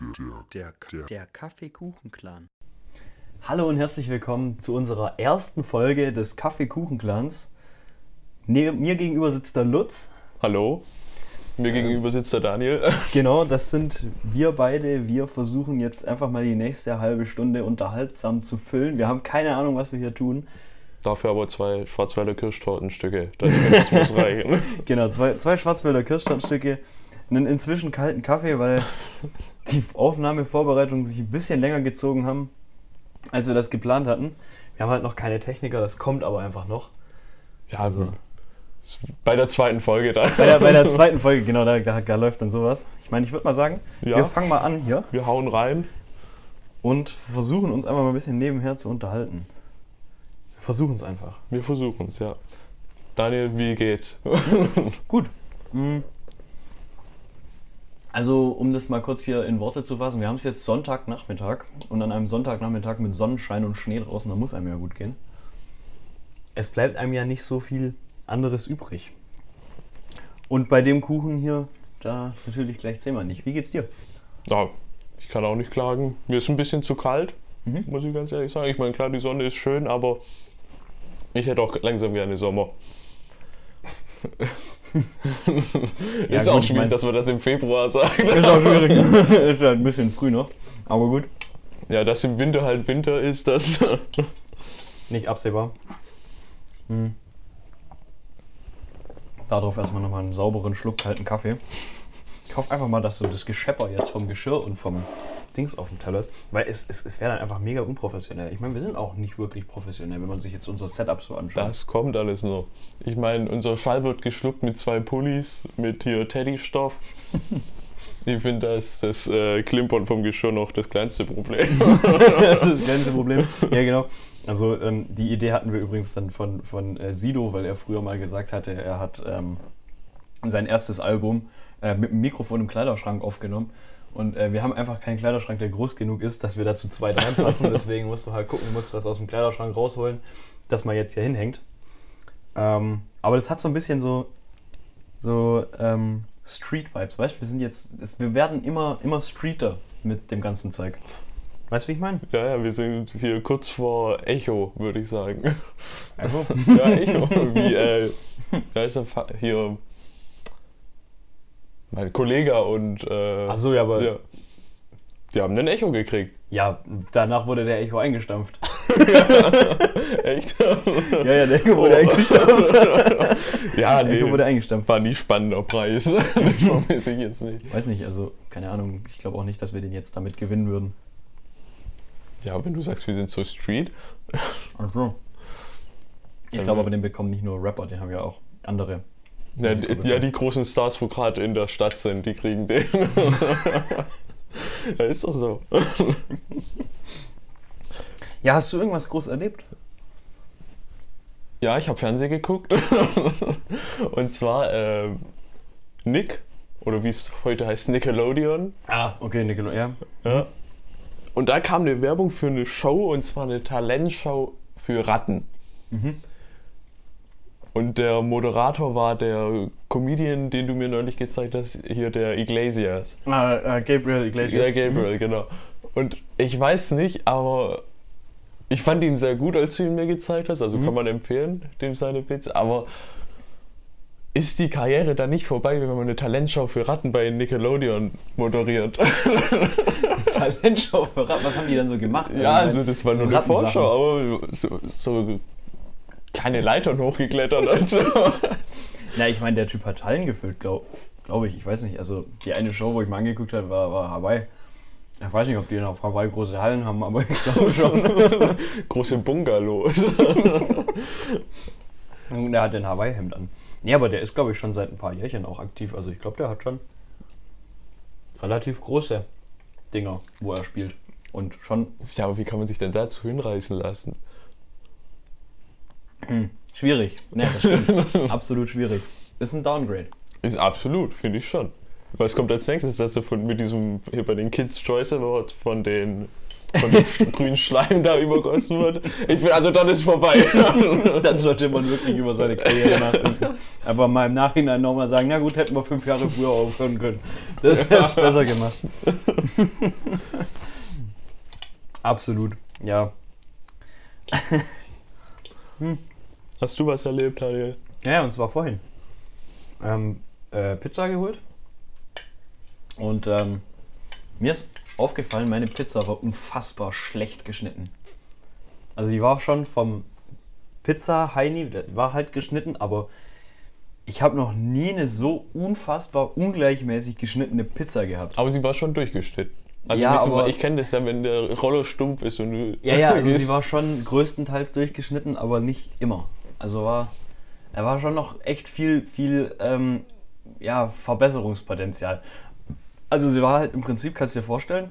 Der, der, der Kaffeekuchen-Clan. Hallo und herzlich willkommen zu unserer ersten Folge des Kaffeekuchen-Clans. Mir gegenüber sitzt der Lutz. Hallo, mir gegenüber sitzt der Daniel. Genau, das sind wir beide. Wir versuchen jetzt einfach mal die nächste halbe Stunde unterhaltsam zu füllen. Wir haben keine Ahnung, was wir hier tun. Dafür aber zwei Schwarzwälder Kirschtortenstücke. Das muss reichen. Genau, zwei, zwei Schwarzwälder Kirschtortenstücke, einen inzwischen kalten Kaffee, weil die Aufnahmevorbereitungen sich ein bisschen länger gezogen haben, als wir das geplant hatten. Wir haben halt noch keine Techniker, das kommt aber einfach noch. Ja, also bei der zweiten Folge dann. Bei der, bei der zweiten Folge, genau, da, da, da läuft dann sowas. Ich meine, ich würde mal sagen, Ja. wir fangen mal an hier Wir hauen rein. und versuchen uns einfach mal ein bisschen nebenher zu unterhalten. Wir versuchen es einfach. Wir versuchen es, ja. Daniel, wie geht's? Gut. Mm. Also, um das mal kurz hier in Worte zu fassen, wir haben es jetzt Sonntagnachmittag und an einem Sonntagnachmittag mit Sonnenschein und Schnee draußen, da muss einem ja gut gehen. Es bleibt einem ja nicht so viel anderes übrig. Und bei dem Kuchen hier, da natürlich gleich zehnmal nicht. Wie geht's dir? Ja, ich kann auch nicht klagen. Mir ist ein bisschen zu kalt, Mhm. muss ich ganz ehrlich sagen. Ich meine, klar, die Sonne ist schön, aber ich hätte auch langsam gerne Sommer. Ja, ist gut, auch ich schwierig, mein- dass wir das im Februar sagen. Ist auch schwierig. ist halt ein bisschen früh noch. Aber gut. Ja, dass im Winter halt Winter ist, das. Nicht absehbar. Hm. Darauf erstmal nochmal einen sauberen Schluck kalten Kaffee. Ich hoffe einfach mal, dass so das Geschepper jetzt vom Geschirr und vom Dings auf dem Teller ist. Weil es, es, es wäre dann einfach mega unprofessionell. Ich meine, wir sind auch nicht wirklich professionell, wenn man sich jetzt unser Setup so anschaut. Das kommt alles noch. Ich meine, unser Schall wird geschluckt mit zwei Pullis, mit hier Teddystoff. Ich finde das, das äh, Klimpern vom Geschirr noch das kleinste Problem. das ist das kleinste Problem. Ja, genau. Also ähm, die Idee hatten wir übrigens dann von, von äh, Sido, weil er früher mal gesagt hatte, er hat ähm, sein erstes Album äh, mit dem Mikrofon im Kleiderschrank aufgenommen. Und äh, wir haben einfach keinen Kleiderschrank, der groß genug ist, dass wir da zu zweit reinpassen. Deswegen musst du halt gucken, musst was aus dem Kleiderschrank rausholen, das man jetzt hier hinhängt. Ähm, aber das hat so ein bisschen so, so ähm, Street-Vibes, weißt du? Wir sind jetzt, es, wir werden immer, immer streeter mit dem ganzen Zeug. Weißt du, wie ich meine? ja, ja, wir sind hier kurz vor Echo, würde ich sagen. Also, Ja, Echo. Wie, äh, da ist er hier mein Kollege und. Äh, Ach so, ja, aber ja. Die haben ein Echo gekriegt. Ja, danach wurde der Echo eingestampft. Echt? Ja, ja, der Echo wurde Oh. eingestampft. ja, Der Echo nee. wurde eingestampft. War nie spannender Preis. das vermisse ich jetzt nicht. Weiß nicht, also keine Ahnung. Ich glaube auch nicht, dass wir den jetzt damit gewinnen würden. Ja, wenn du sagst, wir sind so Street. Ach so. Ich glaube aber, den bekommen nicht nur Rapper, den haben ja auch andere. Ja, die, ja, die großen Stars, wo gerade in der Stadt sind, die kriegen den. ja, ist doch so. Ja, hast du irgendwas groß erlebt? Ja, ich habe Fernsehen geguckt. Und zwar äh, Nick, oder wie es heute heißt, Nickelodeon. Ah, okay, Nickelodeon. Ja. Ja. Und da kam eine Werbung für eine Show, und zwar eine Talentshow für Ratten. Mhm. Und der Moderator war der Comedian, den du mir neulich gezeigt hast, hier der Iglesias. Ah, äh, Gabriel Iglesias. Ja, Gabriel, genau. Und ich weiß nicht, aber ich fand ihn sehr gut, als du ihn mir gezeigt hast. Also kann man empfehlen, dem seine Bits. Aber ist die Karriere dann nicht vorbei, wenn man eine Talentshow für Ratten bei Nickelodeon moderiert? Talentshow für Ratten. Was haben die denn so gemacht? ja, also das war So nur eine. Vorschau, aber so, so kleine Leitern hochgeklettert und so. Na, ich meine, der Typ hat Hallen gefüllt, glaube glaub ich. Ich weiß nicht. Also, die eine Show, wo ich mal angeguckt habe, war, war Hawaii. Ich weiß nicht, ob die auf Hawaii große Hallen haben, aber ich glaube schon. Große Bungalows. Und der hat ein Hawaii-Hemd an. Nee, aber der ist, glaube ich, schon seit ein paar Jährchen auch aktiv. Also, ich glaube, der hat schon relativ große Dinger, wo er spielt. Und schon Ja, aber wie kann man sich denn dazu hinreißen lassen? Schwierig. Nee, das stimmt. Absolut schwierig. Ist ein Downgrade. Ist absolut, finde ich schon. Was kommt als nächstes? Dass er von, mit diesem, hier bei den Kids Choice Awards von den von dem grünen Schleim da übergossen wird. Ich finde, also dann ist vorbei. Dann sollte man wirklich über seine Karriere nachdenken. Aber mal im Nachhinein nochmal sagen, na gut, hätten wir fünf Jahre früher aufhören können. Das hätte es besser gemacht. Absolut, ja. Hast du was erlebt, Daniel? Ja, und zwar vorhin. Ähm, äh, Pizza geholt. Und ähm, mir ist aufgefallen, meine Pizza war unfassbar schlecht geschnitten. Also die war schon vom Pizza Heini, war halt geschnitten, aber ich habe noch nie eine so unfassbar ungleichmäßig geschnittene Pizza gehabt. Aber sie war schon durchgeschnitten. Also Ja, aber- ich kenne das ja, wenn der Roller stumpf ist und du. Ja, ja, also sie war schon größtenteils durchgeschnitten, aber nicht immer. Also war, er war schon noch echt viel, viel, ähm, ja, Verbesserungspotenzial. Also sie war halt im Prinzip, kannst du dir vorstellen,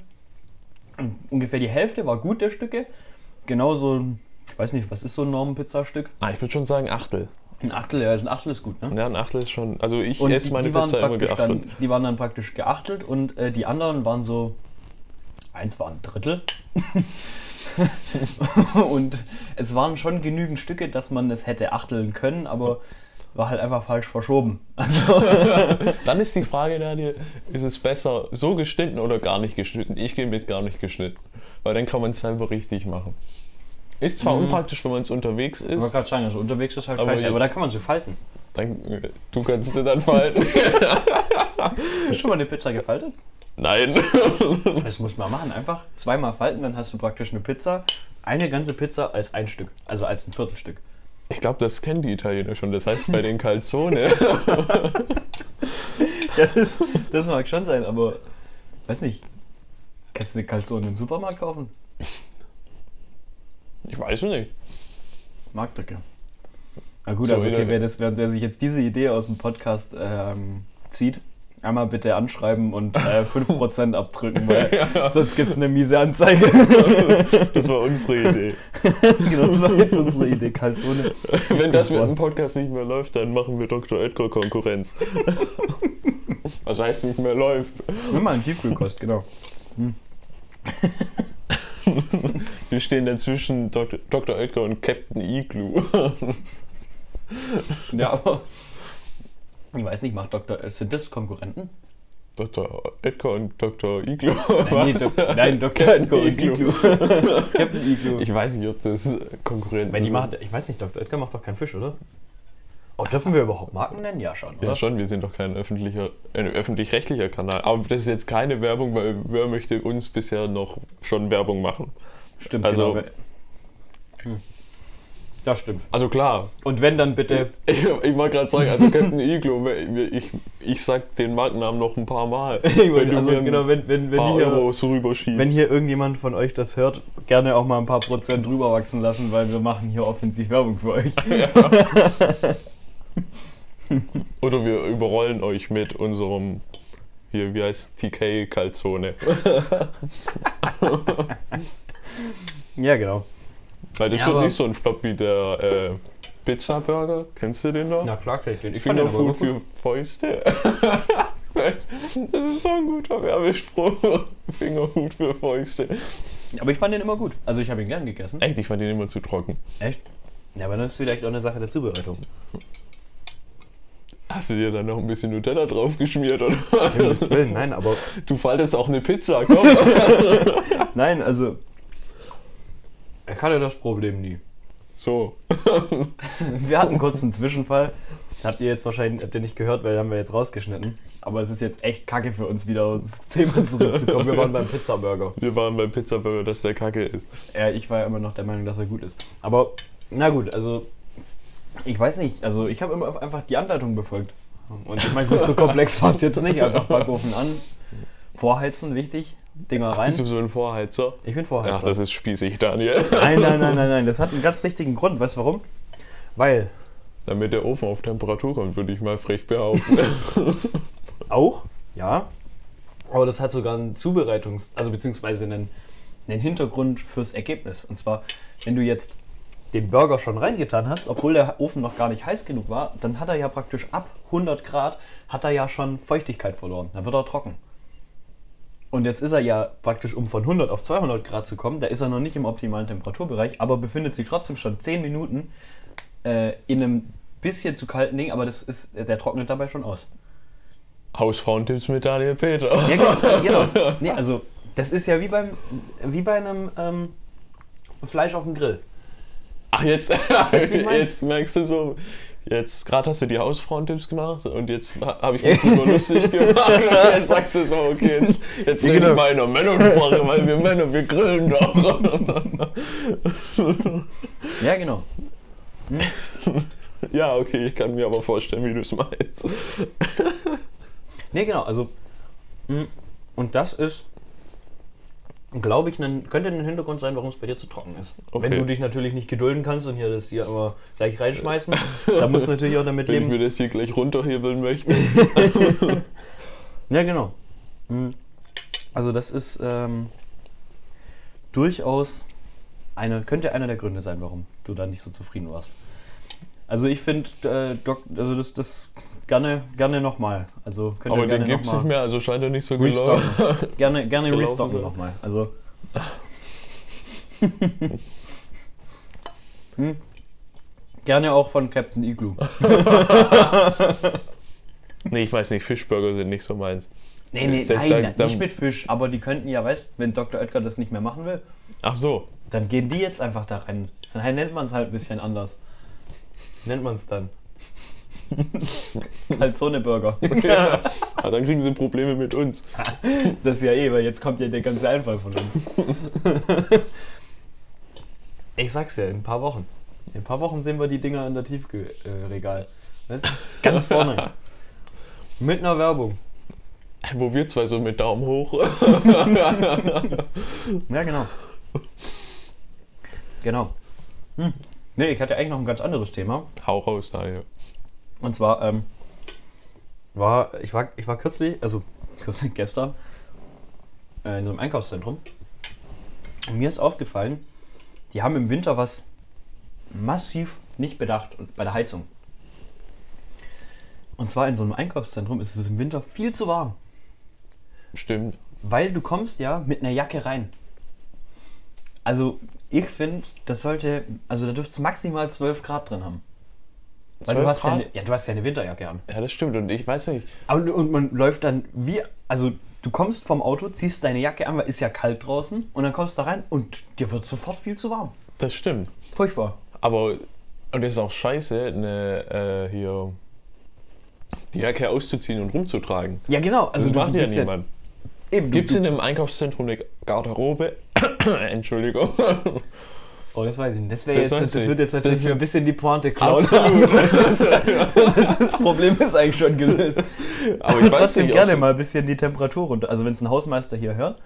ungefähr die Hälfte war gut der Stücke. Genauso, ich weiß nicht, was ist so ein Normenpizzastück? Ah, ich würde schon sagen Achtel. Ein Achtel, ja, ein Achtel ist gut, ne? Ja, ein Achtel ist schon. Also ich Und esse die, meine die, waren Pizza immer geachtelt. dann, die waren dann praktisch geachtelt und äh, die anderen waren so, eins war ein Drittel. und es waren schon genügend Stücke, dass man es hätte achteln können, aber war halt einfach falsch verschoben. Also, Dann ist die Frage, Daniel, ist es besser so geschnitten oder gar nicht geschnitten? Ich gehe mit gar nicht geschnitten. Weil dann kann man es selber richtig machen. Ist zwar unpraktisch, wenn man es unterwegs ich wollte ist, gerade sagen, also unterwegs ist halt Aber scheiße, je- aber da kann man sie falten. dann, äh, du kannst sie dann falten. Hast du schon mal eine Pizza gefaltet? Nein. Das muss man machen. Einfach zweimal falten, dann hast du praktisch eine Pizza, eine ganze Pizza als ein Stück, also als ein Viertelstück. Ich glaube, das kennen die Italiener schon. Das heißt bei den Calzone. Ja, das, das mag schon sein, aber weiß nicht. Kannst du eine Calzone im Supermarkt kaufen? Ich weiß es nicht. Marktbrücke. Na gut, So, also okay, wer, das, wer sich jetzt diese Idee aus dem Podcast ähm, zieht, einmal bitte anschreiben und äh, 5% abdrücken, weil sonst gibt es eine miese Anzeige. Das war unsere Idee. genau, das war jetzt unsere Idee, Calzone. Wenn das mit dem Podcast nicht mehr läuft, dann machen wir Dr. Edgar Konkurrenz. Was heißt nicht mehr läuft? Nimm mal einen Tiefkühlkost, genau. Wir stehen dann zwischen Dr. Dr. Edgar und Captain Igloo. Ja, aber ich weiß nicht, macht Dr. äh, Sind das Konkurrenten? Dr. Edgar und Dr. Igloo. Nein, nee? Dok- nein Dr. Edgar und. Igloo. Captain Igloo. Ich weiß nicht, ob das Konkurrenten Wenn die sind. machen, ich weiß nicht, Dr. Edgar macht doch keinen Fisch, oder? Oh, dürfen wir überhaupt Marken nennen? Ja, schon, oder? Ja, schon, wir sind doch kein öffentlicher, öffentlich-rechtlicher Kanal. Aber das ist jetzt keine Werbung, weil wer möchte uns bisher noch schon Werbung machen? Stimmt, Also- genau. Hm. Das stimmt. Also klar, Und wenn, dann bitte. ich, ich wollte gerade sagen, also Captain Igloo, ich, ich sag den Markennamen noch ein paar Mal. wenn also, genau, hier, Euros rüberschiebst. wenn hier irgendjemand von euch das hört, gerne auch mal ein paar Prozent rüberwachsen lassen, weil wir machen hier offensiv Werbung für euch. Oder wir überrollen euch mit unserem, hier, wie heißt TK Calzone. Ja, genau. Weil das Ja, wird nicht so ein Flop wie der äh, Pizza Burger. Kennst du den noch? Na klar, kenn ich den. Ich fand den aber Fingerfood gut. für Fäuste. das ist so ein guter Werbespruch. Fingerfood für Fäuste. Aber ich fand den immer gut. Also ich habe ihn gern gegessen. Echt, ich fand den immer zu trocken. Echt? Ja, aber das ist vielleicht auch eine Sache der Zubereitung. Hast du dir dann noch ein bisschen Nutella drauf geschmiert, oder? Himmels Willen, nein, aber. Du faltest auch eine Pizza, komm. Nein, also. Ich hatte das Problem nie. so. Wir hatten kurz einen Zwischenfall. Habt ihr jetzt wahrscheinlich habt ihr nicht gehört, weil haben wir jetzt rausgeschnitten. Aber es ist jetzt echt kacke für uns, wieder ins Thema zurückzukommen. Wir waren beim Pizzaburger. Wir waren beim Pizza Burger, dass der Kacke ist. Ja, ich war ja immer noch der Meinung, dass er gut ist. Aber, na gut, also. Ich weiß nicht, also ich habe immer einfach die Anleitung befolgt. Und ich meine, gut, so komplex war es jetzt nicht. Einfach Backofen an, vorheizen, wichtig, Dinger rein. Bist du so ein Vorheizer? Ich bin Ach, Vorheizer. das ist spießig, Daniel. Nein, nein, nein, nein, nein. Das hat einen ganz wichtigen Grund. Weißt du warum? Weil Damit der Ofen auf Temperatur kommt, würde ich mal frech behaupten. auch, ja. Aber das hat sogar einen Zubereitungs-, also beziehungsweise einen, einen Hintergrund fürs Ergebnis. Und zwar, wenn du jetzt den Burger schon reingetan hast, obwohl der Ofen noch gar nicht heiß genug war, dann hat er ja praktisch ab 100 Grad, hat er ja schon Feuchtigkeit verloren. Dann wird er trocken. Und jetzt ist er ja praktisch, um von 100 auf 200 Grad zu kommen, da ist er noch nicht im optimalen Temperaturbereich, aber befindet sich trotzdem schon 10 Minuten äh, in einem bisschen zu kalten Ding, aber das ist, der trocknet dabei schon aus. Hausfrauentipps mit Daniel Peter. Ja, genau. genau. Nee, also das ist ja wie beim wie bei einem ähm, Fleisch auf dem Grill. Ach, jetzt, jetzt merkst du so, jetzt gerade hast du die Hausfrauentipps gemacht und jetzt habe ich mich drüber lustig gemacht. Und jetzt sagst du so, okay, jetzt, jetzt Ja, genau. ich mal in der Männersprache, weil wir Männer, wir grillen doch. Ja, genau. ja, okay, ich kann mir aber vorstellen, wie du es meinst. Nee, genau, also mh, und das ist glaube ich, ein, könnte ein Hintergrund sein, warum es bei dir zu trocken ist. Okay. Wenn du dich natürlich nicht gedulden kannst und hier das hier aber gleich reinschmeißen, dann musst du natürlich auch damit Wenn ich leben. mir das hier gleich runterhebeln möchte. Ja, genau. Mhm. Also das ist ähm, durchaus eine, könnte einer der Gründe sein, warum du da nicht so zufrieden warst. Also ich finde, äh, also das, das gerne, gerne nochmal. Also könnt ihr Aber gerne den gibt's noch mal nicht mehr, also scheint er nicht so gelaufen. restocken. gerne gerne restocken nochmal. Also hm. Gerne auch von Captain Igloo. Nee, ich weiß nicht, Fischburger sind nicht so meins. Nee, nee, Das- nein, da- nicht mit Fisch. Aber die könnten ja, weißt wenn Dr. Oetker das nicht mehr machen will, Ach so. dann gehen die jetzt einfach da rein. Dann nennt man es halt ein bisschen anders. Nennt man es dann. Calzone-Burger. Ja, dann kriegen sie Probleme mit uns. Das ist ja eh, weil jetzt kommt ja der ganze Einfall von uns. Ich sag's ja, in ein paar Wochen. In ein paar Wochen sehen wir die Dinger in der Tiefregal. Du? Ganz vorne. Mit einer Werbung. Wo wir zwei so mit Daumen hoch. Ja, genau. Genau. Hm. Nee, ich hatte eigentlich noch ein ganz anderes Thema. Hau raus, Daniel. Und zwar, ähm, war, ich war, ich war kürzlich, also kürzlich gestern, äh, in so einem Einkaufszentrum. Und mir ist aufgefallen, die haben im Winter was massiv nicht bedacht und bei der Heizung. Und zwar in so einem Einkaufszentrum ist es im Winter viel zu warm. Stimmt. Weil du kommst ja mit einer Jacke rein. Also ich finde, das sollte, also da dürfte es maximal 12 Grad drin haben. Weil 12 du hast ja, Grad? eine, ja, du hast ja eine Winterjacke an. Ja, das stimmt. Und ich weiß nicht. Aber, und man läuft dann wie, also du kommst vom Auto, ziehst deine Jacke an, weil ist ja kalt draußen und dann kommst du da rein und dir wird sofort viel zu warm. Das stimmt. Furchtbar. Aber, und das ist auch scheiße, eine, äh, hier, die Jacke auszuziehen und rumzutragen. Ja genau, Also das du, macht du ja niemand. Ja, eben, Gibt es in einem Einkaufszentrum eine Garderobe? Entschuldigung. Oh, das weiß ich nicht. Das, Das jetzt, das wird jetzt natürlich Das- wieder ein bisschen die Pointe klauen. Absolut. das Problem ist eigentlich schon gelöst. Aber ich weiß Trotzdem nicht, gerne mal ein bisschen die Temperatur runter. Also wenn es ein Hausmeister hier hört,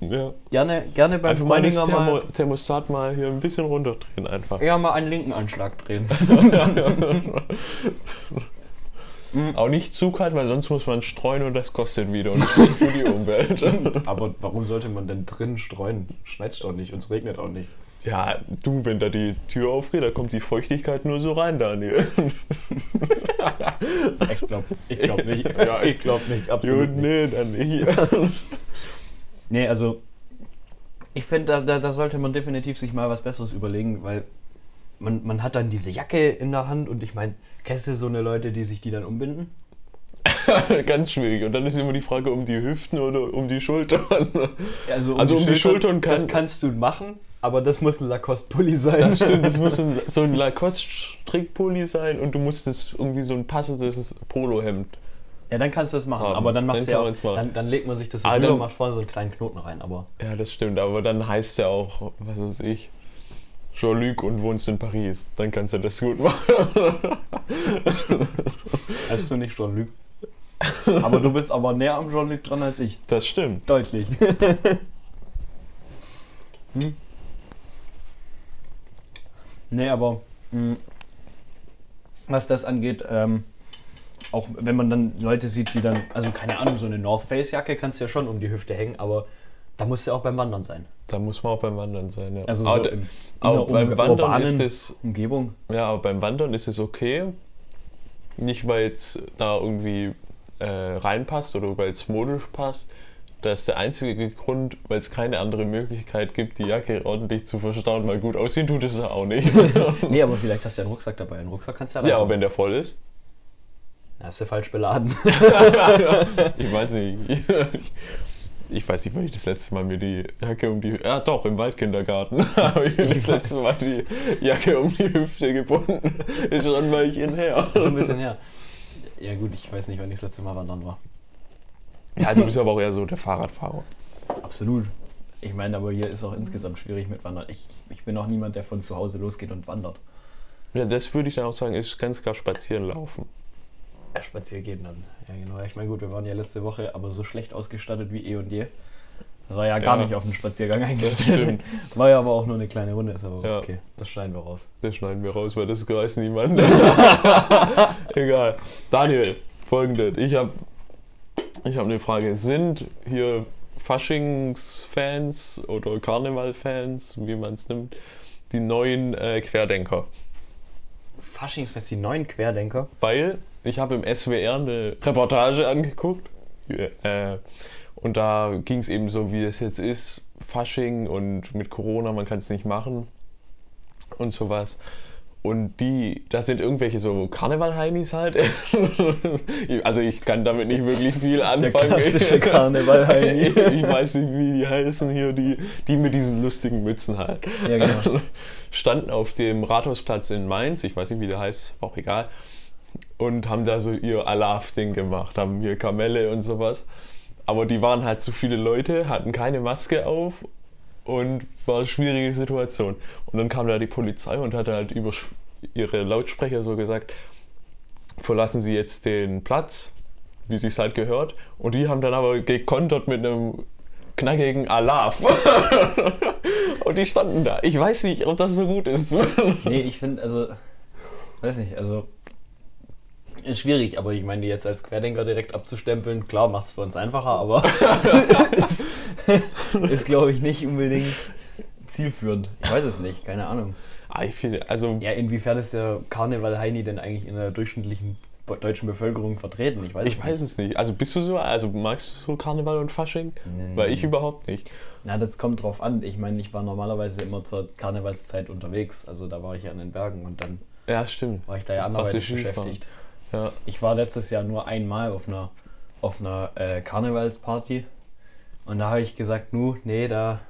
Ja. gerne, gerne beim Einfach mal das mal, Thermostat mal hier ein bisschen runterdrehen einfach. ja, mal einen linken Anschlag drehen. Auch nicht zu kalt, weil sonst muss man streuen und das kostet wieder und ist schlecht für die Umwelt. Aber warum sollte man denn drin streuen? Schneit doch nicht und es regnet auch nicht. Ja, du, wenn da die Tür aufgeht, da kommt die Feuchtigkeit nur so rein, Daniel. Ich glaube ich glaub nicht. Ja, ich glaube nicht, absolut nicht. nee, dann nicht. Nee, also ich finde, da, da, da sollte man definitiv sich mal was Besseres überlegen, weil man, man hat dann diese Jacke in der Hand und ich meine, kennst du so eine Leute, die sich die dann umbinden? Ganz schwierig. Und dann ist immer die Frage um die Hüften oder um die Schultern. Also Also um die Schultern kann- Das kannst du machen, aber das muss ein Lacoste-Pulli sein. Das stimmt, das muss ein, so ein Lacoste-Strickpulli sein und du musst es irgendwie so ein passendes Polohemd. Ja, dann kannst du das machen, Haben. aber dann machst Dann du ja dann, dann legt man sich das so Ah, drüber macht vorne so einen kleinen Knoten rein, aber Ja, das stimmt, aber dann heißt er auch, was weiß ich, Jean-Luc und wohnst in Paris. Dann kannst du das gut machen. heißt du nicht Jean-Luc. aber du bist aber näher am Jean-Luc dran als ich. Das stimmt. Deutlich. hm? Nee, aber mh, was das angeht, ähm, auch wenn man dann Leute sieht, die dann, also keine Ahnung, so eine North Face Jacke kannst du ja schon um die Hüfte hängen, aber da musst du ja auch beim Wandern sein. Da muss man auch beim Wandern sein, ja. Also aber so da- in, in aber beim Wandern urbanen ist es, Umgebung. ja, aber beim Wandern ist es okay. Nicht, weil es da irgendwie äh, reinpasst oder weil es modisch passt. das ist der einzige Grund, weil es keine andere Möglichkeit gibt, die Jacke ordentlich zu verstauen, weil gut aussehen tut es auch nicht. Nee, aber vielleicht hast du ja einen Rucksack dabei. Einen Rucksack kannst du ja ja, aber wenn der voll ist, Ja, hast du falsch beladen. ich weiß nicht. Ich weiß nicht, wann ich das letzte Mal mir die Jacke um die. Ja, doch, im Waldkindergarten habe ich mir das letzte Mal die Jacke um die Hüfte gebunden. Ist schon ein Weilchen her. Schon ein bisschen her. Ja gut, ich weiß nicht, wann ich das letzte Mal wandern war. Ja, du bist aber auch eher so der Fahrradfahrer. Absolut. Ich meine, aber hier ist auch insgesamt schwierig mit Wandern. Ich, ich bin auch niemand, der von zu Hause losgeht und wandert. Ja, das würde ich dann auch sagen, ist ganz klar spazieren laufen. Ja, spazieren gehen dann. Ja, genau. Ich meine, gut, wir waren ja letzte Woche aber so schlecht ausgestattet wie eh und je. Das war ja gar Ja. nicht auf den Spaziergang eingestellt. War ja aber auch nur eine kleine Runde, ist aber Ja. okay. Das schneiden wir raus. Das schneiden wir raus, weil das weiß niemand. Egal. Daniel, folgendes. Ich habe ich hab eine Frage. Sind hier Faschingsfans oder Karnevalfans, wie man es nimmt, die neuen äh, Querdenker? Faschingsfest, die neuen Querdenker. Weil ich habe im SWR eine Reportage angeguckt äh, und da ging es eben so, wie es jetzt ist, Fasching und mit Corona, man kann es nicht machen und sowas. Und die, das sind irgendwelche so Karneval-Heinis halt. also ich kann damit nicht wirklich viel anfangen. klassische Karneval-Heini. ich, ich weiß nicht, wie die heißen hier, die, die mit diesen lustigen Mützen halt. Ja, genau. Standen auf dem Rathausplatz in Mainz, ich weiß nicht, wie der heißt, auch egal. Und haben da so ihr Alaf-Ding gemacht, haben hier Kamelle und sowas. Aber die waren halt zu viele Leute, hatten keine Maske auf und war eine schwierige Situation. Und dann kam da die Polizei und hat halt über ihre Lautsprecher so gesagt, verlassen Sie jetzt den Platz, wie sich halt gehört. Und die haben dann aber gekontert mit einem knackigen Alaf. und die standen da. Ich weiß nicht, ob das so gut ist. Nee, ich finde, also, weiß nicht, also, ist schwierig, aber ich meine, jetzt als Querdenker direkt abzustempeln, klar, macht es für uns einfacher, aber ist, ist glaube ich, nicht unbedingt zielführend. Ich weiß es nicht, keine Ahnung. ah, ich finde, also Ja, inwiefern ist der Karneval Heini denn eigentlich in der durchschnittlichen deutschen Bevölkerung vertreten? Ich weiß ich es weiß es nicht. Also bist du so, also magst du so Karneval und Fasching? Nee. Weil ich überhaupt nicht. Na, das kommt drauf an. Ich meine, ich war normalerweise immer zur Karnevalszeit unterwegs. Also da war ich ja in den Bergen und dann Ja, stimmt. war ich da ja anderweitig beschäftigt. Ja. Ich war letztes Jahr nur einmal auf einer, auf einer äh, Karnevalsparty und da habe ich gesagt, nu, nee, da,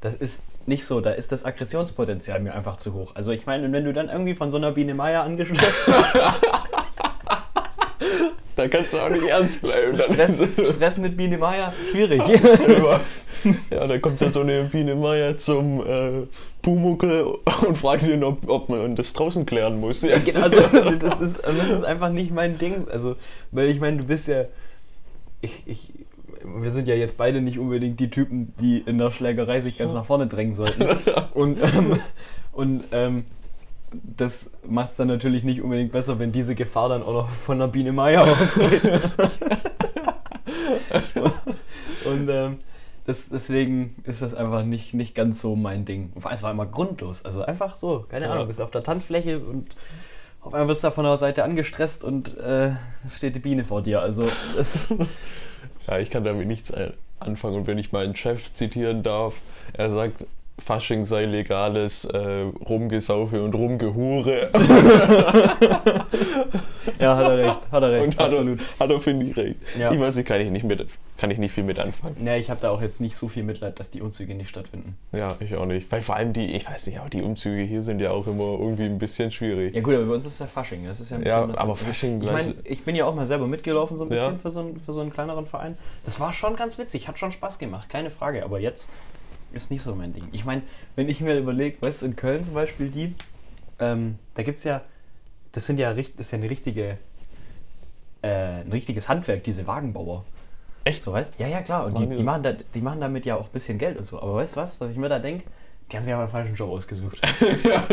das ist nicht so, da ist das Aggressionspotenzial mir einfach zu hoch. Also ich meine, wenn du dann irgendwie von so einer Biene Meier angestresst Da kannst du auch nicht ernst bleiben. Dann Stress, Stress mit Biene Meier, schwierig. ja, da kommt ja so eine Biene Meier zum äh, Pumuckel und fragt ihn, ob, ob man das draußen klären muss. Jetzt. also, das, ist, das ist einfach nicht mein Ding. Also, weil ich meine, du bist ja. Ich, ich, wir sind ja jetzt beide nicht unbedingt die Typen, die in der Schlägerei sich ganz nach vorne drängen sollten. Und, ähm, und ähm, das macht es dann natürlich nicht unbedingt besser, wenn diese Gefahr dann auch noch von der Biene Meier ausgeht. und ähm, das, deswegen ist das einfach nicht, nicht ganz so mein Ding. Und vor allem, Es war immer grundlos. Also einfach so, keine Ja. Ahnung, bist auf der Tanzfläche und auf einmal wirst du da von der Seite angestresst und äh, steht die Biene vor dir. Also das, Ja, ich kann damit nichts ein- anfangen. Und wenn ich meinen Chef zitieren darf, er sagt, Fasching sei legales äh, Rumgesaufe und Rumgehure. ja, hat er recht, hat er recht, und er, absolut. hat er finde ich recht. Ja. Ich weiß nicht, kann ich nicht, mit, kann ich nicht viel mit anfangen. Ja, ich habe da auch jetzt nicht so viel Mitleid, dass die Umzüge nicht stattfinden. Ja, ich auch nicht. Weil vor allem die, ich weiß nicht, aber die Umzüge hier sind ja auch immer irgendwie ein bisschen schwierig. Ja gut, aber bei uns ist ja Fasching. Das ist ja ein Ja, bisschen was aber. Fasching, Ich meine, ich bin ja auch mal selber mitgelaufen so ein bisschen Ja. für, so einen, für so einen kleineren Verein. Das war schon ganz witzig, hat schon Spaß gemacht, keine Frage. Aber jetzt ist nicht so mein Ding. Ich meine, wenn ich mir überlege, weißt du, in Köln zum Beispiel die, ähm, da gibt es ja, das sind ja, das ist ja eine richtige, äh, ein richtiges Handwerk, diese Wagenbauer. Echt? So, weißt Ja, ja, klar. Und die, die machen da, die machen damit ja auch ein bisschen Geld und so. Aber weißt du was, was ich mir da denke? Die haben sich aber einen falschen Job ausgesucht. ja,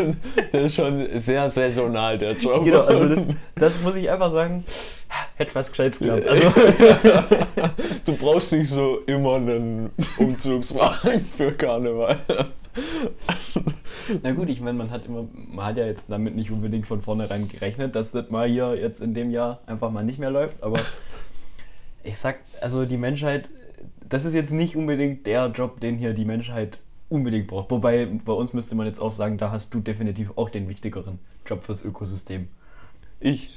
das ist schon sehr saisonal, der Job. Genau, also das, das muss ich einfach sagen, hätte was Gescheites gehabt. Also, Du brauchst nicht so immer einen Umzugswagen für Karneval. na gut, ich meine, man hat immer, man hat ja jetzt damit nicht unbedingt von vornherein gerechnet, dass das mal hier jetzt in dem Jahr einfach mal nicht mehr läuft, aber ich sag, also die Menschheit das ist jetzt nicht unbedingt der Job, den hier die Menschheit unbedingt braucht. Wobei, bei uns müsste man jetzt auch sagen, da hast du definitiv auch den wichtigeren Job fürs Ökosystem. Ich?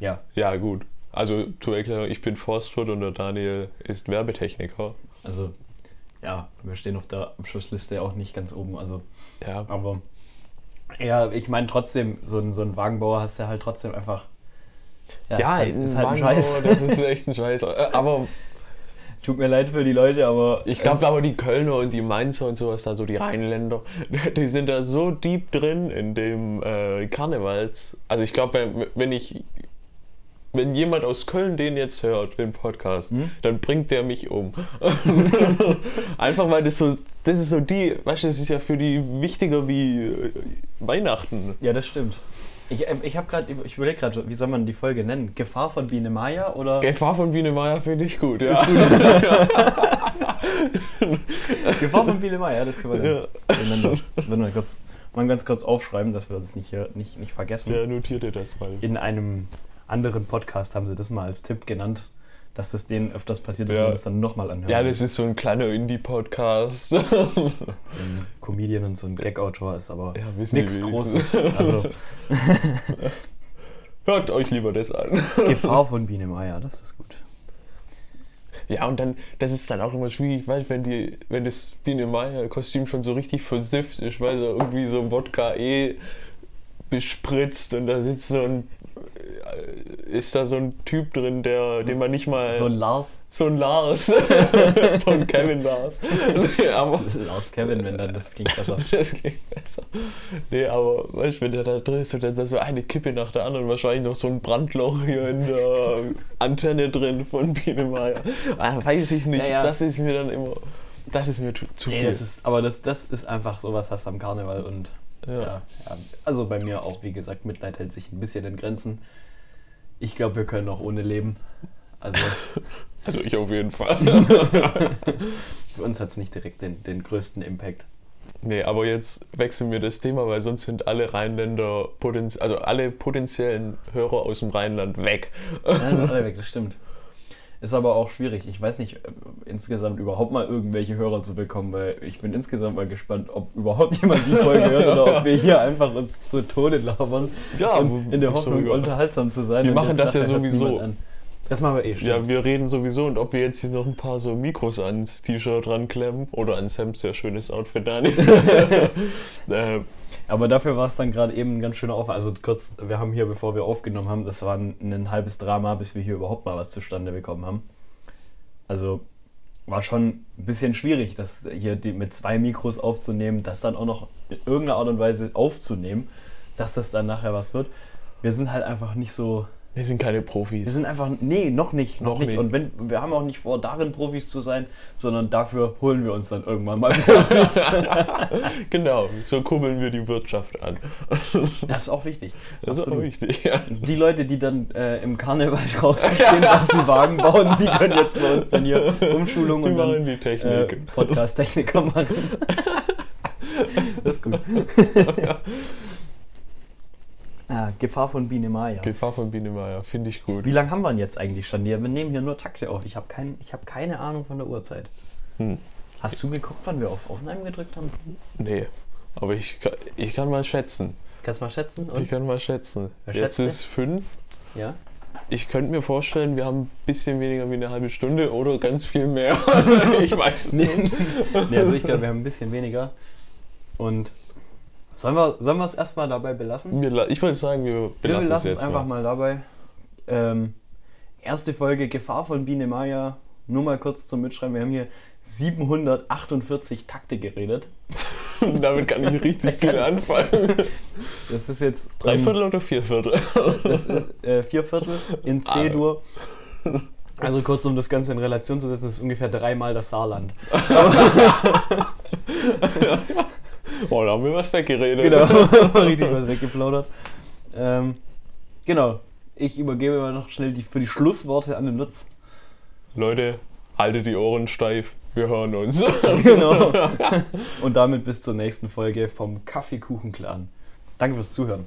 Ja. Ja, gut. Also zur Erklärung, ich bin Forstwirt und der Daniel ist Werbetechniker. Also, ja, wir stehen auf der Abschlussliste auch nicht ganz oben. Also, Ja, aber ja, ich meine trotzdem, so ein, so ein Wagenbauer hast du halt trotzdem einfach. ja, ist halt, ist halt ein Scheiß. Das ist echt ein Scheiß. Aber Tut mir leid für die Leute, aber. ich glaube aber die Kölner und die Mainzer und sowas, da so die Rheinländer, die sind da so deep drin in dem äh, Karnevals. Also ich glaube, wenn, wenn ich wenn jemand aus Köln den jetzt hört, den Podcast, Hm? dann bringt der mich um. Einfach weil das so, das ist so die, weißt du, das ist ja für die wichtiger wie äh, Weihnachten. Ja, das stimmt. Ich, ähm, ich habe gerade, ich überlege gerade, wie soll man die Folge nennen? Gefahr von Biene Maya oder Gefahr von Biene Meier finde ich gut, ja. Gefahr von Biene Maya? Das können wir. Wir nennen das. Wenn wir kurz, mal ganz kurz aufschreiben, dass wir das nicht hier nicht, nicht vergessen. Ja, notiert ihr das mal. In einem anderen Podcast haben sie das mal als Tipp genannt, dass das denen öfters passiert, dass Ja. man das dann nochmal anhört. Ja, das ist so ein kleiner Indie-Podcast. so ein Comedian und so ein Gag-Autor ist aber Ja, nichts. Großes. Also Hört euch lieber das an. Gefahr von Biene Maya, das ist gut. Ja, und dann, das ist dann auch immer schwierig, weißt du, wenn, die, wenn das Biene Meier-Kostüm schon so richtig versifft ist, weil so irgendwie so Wodka eh bespritzt und da sitzt so ein, ist da so ein Typ drin, der, den man nicht mal, So ein Lars, so ein Lars, so ein Kevin Lars. Nee, aber Lars Kevin, wenn dann, das klingt besser. das klingt besser. Nee, aber weißt du, wenn der da drin ist und dann da so eine Kippe nach der anderen, wahrscheinlich noch so ein Brandloch hier in der Antenne drin von Biene Meier. Ah, weiß ich nicht. Ja, ja. Das ist mir dann immer. Das ist mir zu, zu Nee, viel. das ist, aber das, das ist einfach so, was hast du am Karneval und Ja. ja. Also bei mir auch, wie gesagt, Mitleid hält sich ein bisschen in Grenzen. Ich glaube, wir können auch ohne leben. Also also ich auf jeden Fall. für uns hat es nicht direkt den, den größten Impact. nee, aber jetzt wechseln wir das Thema, weil sonst sind alle Rheinländer, also alle potenziellen Hörer aus dem Rheinland weg. Ja, sind alle weg, das stimmt. Ist aber auch schwierig. Ich weiß nicht, äh, insgesamt überhaupt mal irgendwelche Hörer zu bekommen, weil ich bin insgesamt mal gespannt, ob überhaupt jemand die Folge hört oder ob wir hier einfach uns zu Tode labern. Ja, in der Hoffnung, unterhaltsam zu sein. Wir machen das ja sowieso. an. Das machen wir eh, stimmt. Ja, wir reden sowieso und ob wir jetzt hier noch ein paar so Mikros ans T-Shirt ranklemmen oder ans Hemd, sehr schönes Outfit, Daniel. äh, Aber dafür war es dann gerade eben ein ganz schöner Aufwand. Also kurz, wir haben hier, bevor wir aufgenommen haben, das war ein, ein halbes Drama, bis wir hier überhaupt mal was zustande bekommen haben. Also war schon ein bisschen schwierig, das hier die, mit zwei Mikros aufzunehmen, das dann auch noch in irgendeiner Art und Weise aufzunehmen, dass das dann nachher was wird. Wir sind halt einfach nicht so. Wir sind keine Wir Profis. sind einfach. Nee, noch nicht. Noch, Noch nicht. nicht. Und wenn, wir haben auch nicht vor, darin Profis zu sein, sondern dafür holen wir uns dann irgendwann mal Profis. Genau, so kurbeln wir die Wirtschaft an. Das ist auch wichtig. Das ist auch Absolut. wichtig. Ja. Die Leute, die dann äh, im Karneval draußen stehen, dass sie Wagen bauen, die können jetzt bei uns dann hier Umschulung Die und dann die äh, Technik. Podcast-Techniker machen. das ist gut. Ah, Gefahr von Biene Maya. Gefahr von Biene Meier, finde ich gut. Wie lange haben wir denn jetzt eigentlich schon? Wir nehmen hier nur Takte auf. Ich habe kein, ich hab keine Ahnung von der Uhrzeit. Hm. Hast du geguckt, wann wir auf Aufnehmen gedrückt haben? Nee, aber ich, kann- ich kann mal schätzen. Kannst du mal schätzen? Ich Und? kann mal schätzen. Wer Jetzt ist fünf. Ja? Ich könnte mir vorstellen, wir haben ein bisschen weniger wie eine halbe Stunde oder ganz viel mehr. ich weiß es Nee, nicht. nee, also ich glaube, wir haben ein bisschen weniger. Und sollen wir, sollen wir es erstmal dabei belassen? Wir la- Ich würde sagen, wir Wir belassen es belassen es jetzt einfach mal. mal dabei. Ähm, erste Folge Gefahr von Biene Maya. Nur mal kurz zum Mitschreiben. Wir haben hier 748 Takte geredet. Damit kann ich richtig viel anfangen. Das ist jetzt Drei ähm, Viertel oder vier Viertel? Das ist äh, vier Viertel in C-Dur. Also kurz, um das Ganze in Relation zu setzen, das ist ungefähr dreimal das Saarland. Oh, da haben wir was weggeredet. Genau, richtig was weggeplaudert. Ähm, genau, ich übergebe mal noch schnell die, für die Schlussworte an den Lutz. Leute, haltet die Ohren steif. Wir hören uns. Genau. Und damit bis zur nächsten Folge vom Kaffeekuchen-Clan. Danke fürs Zuhören.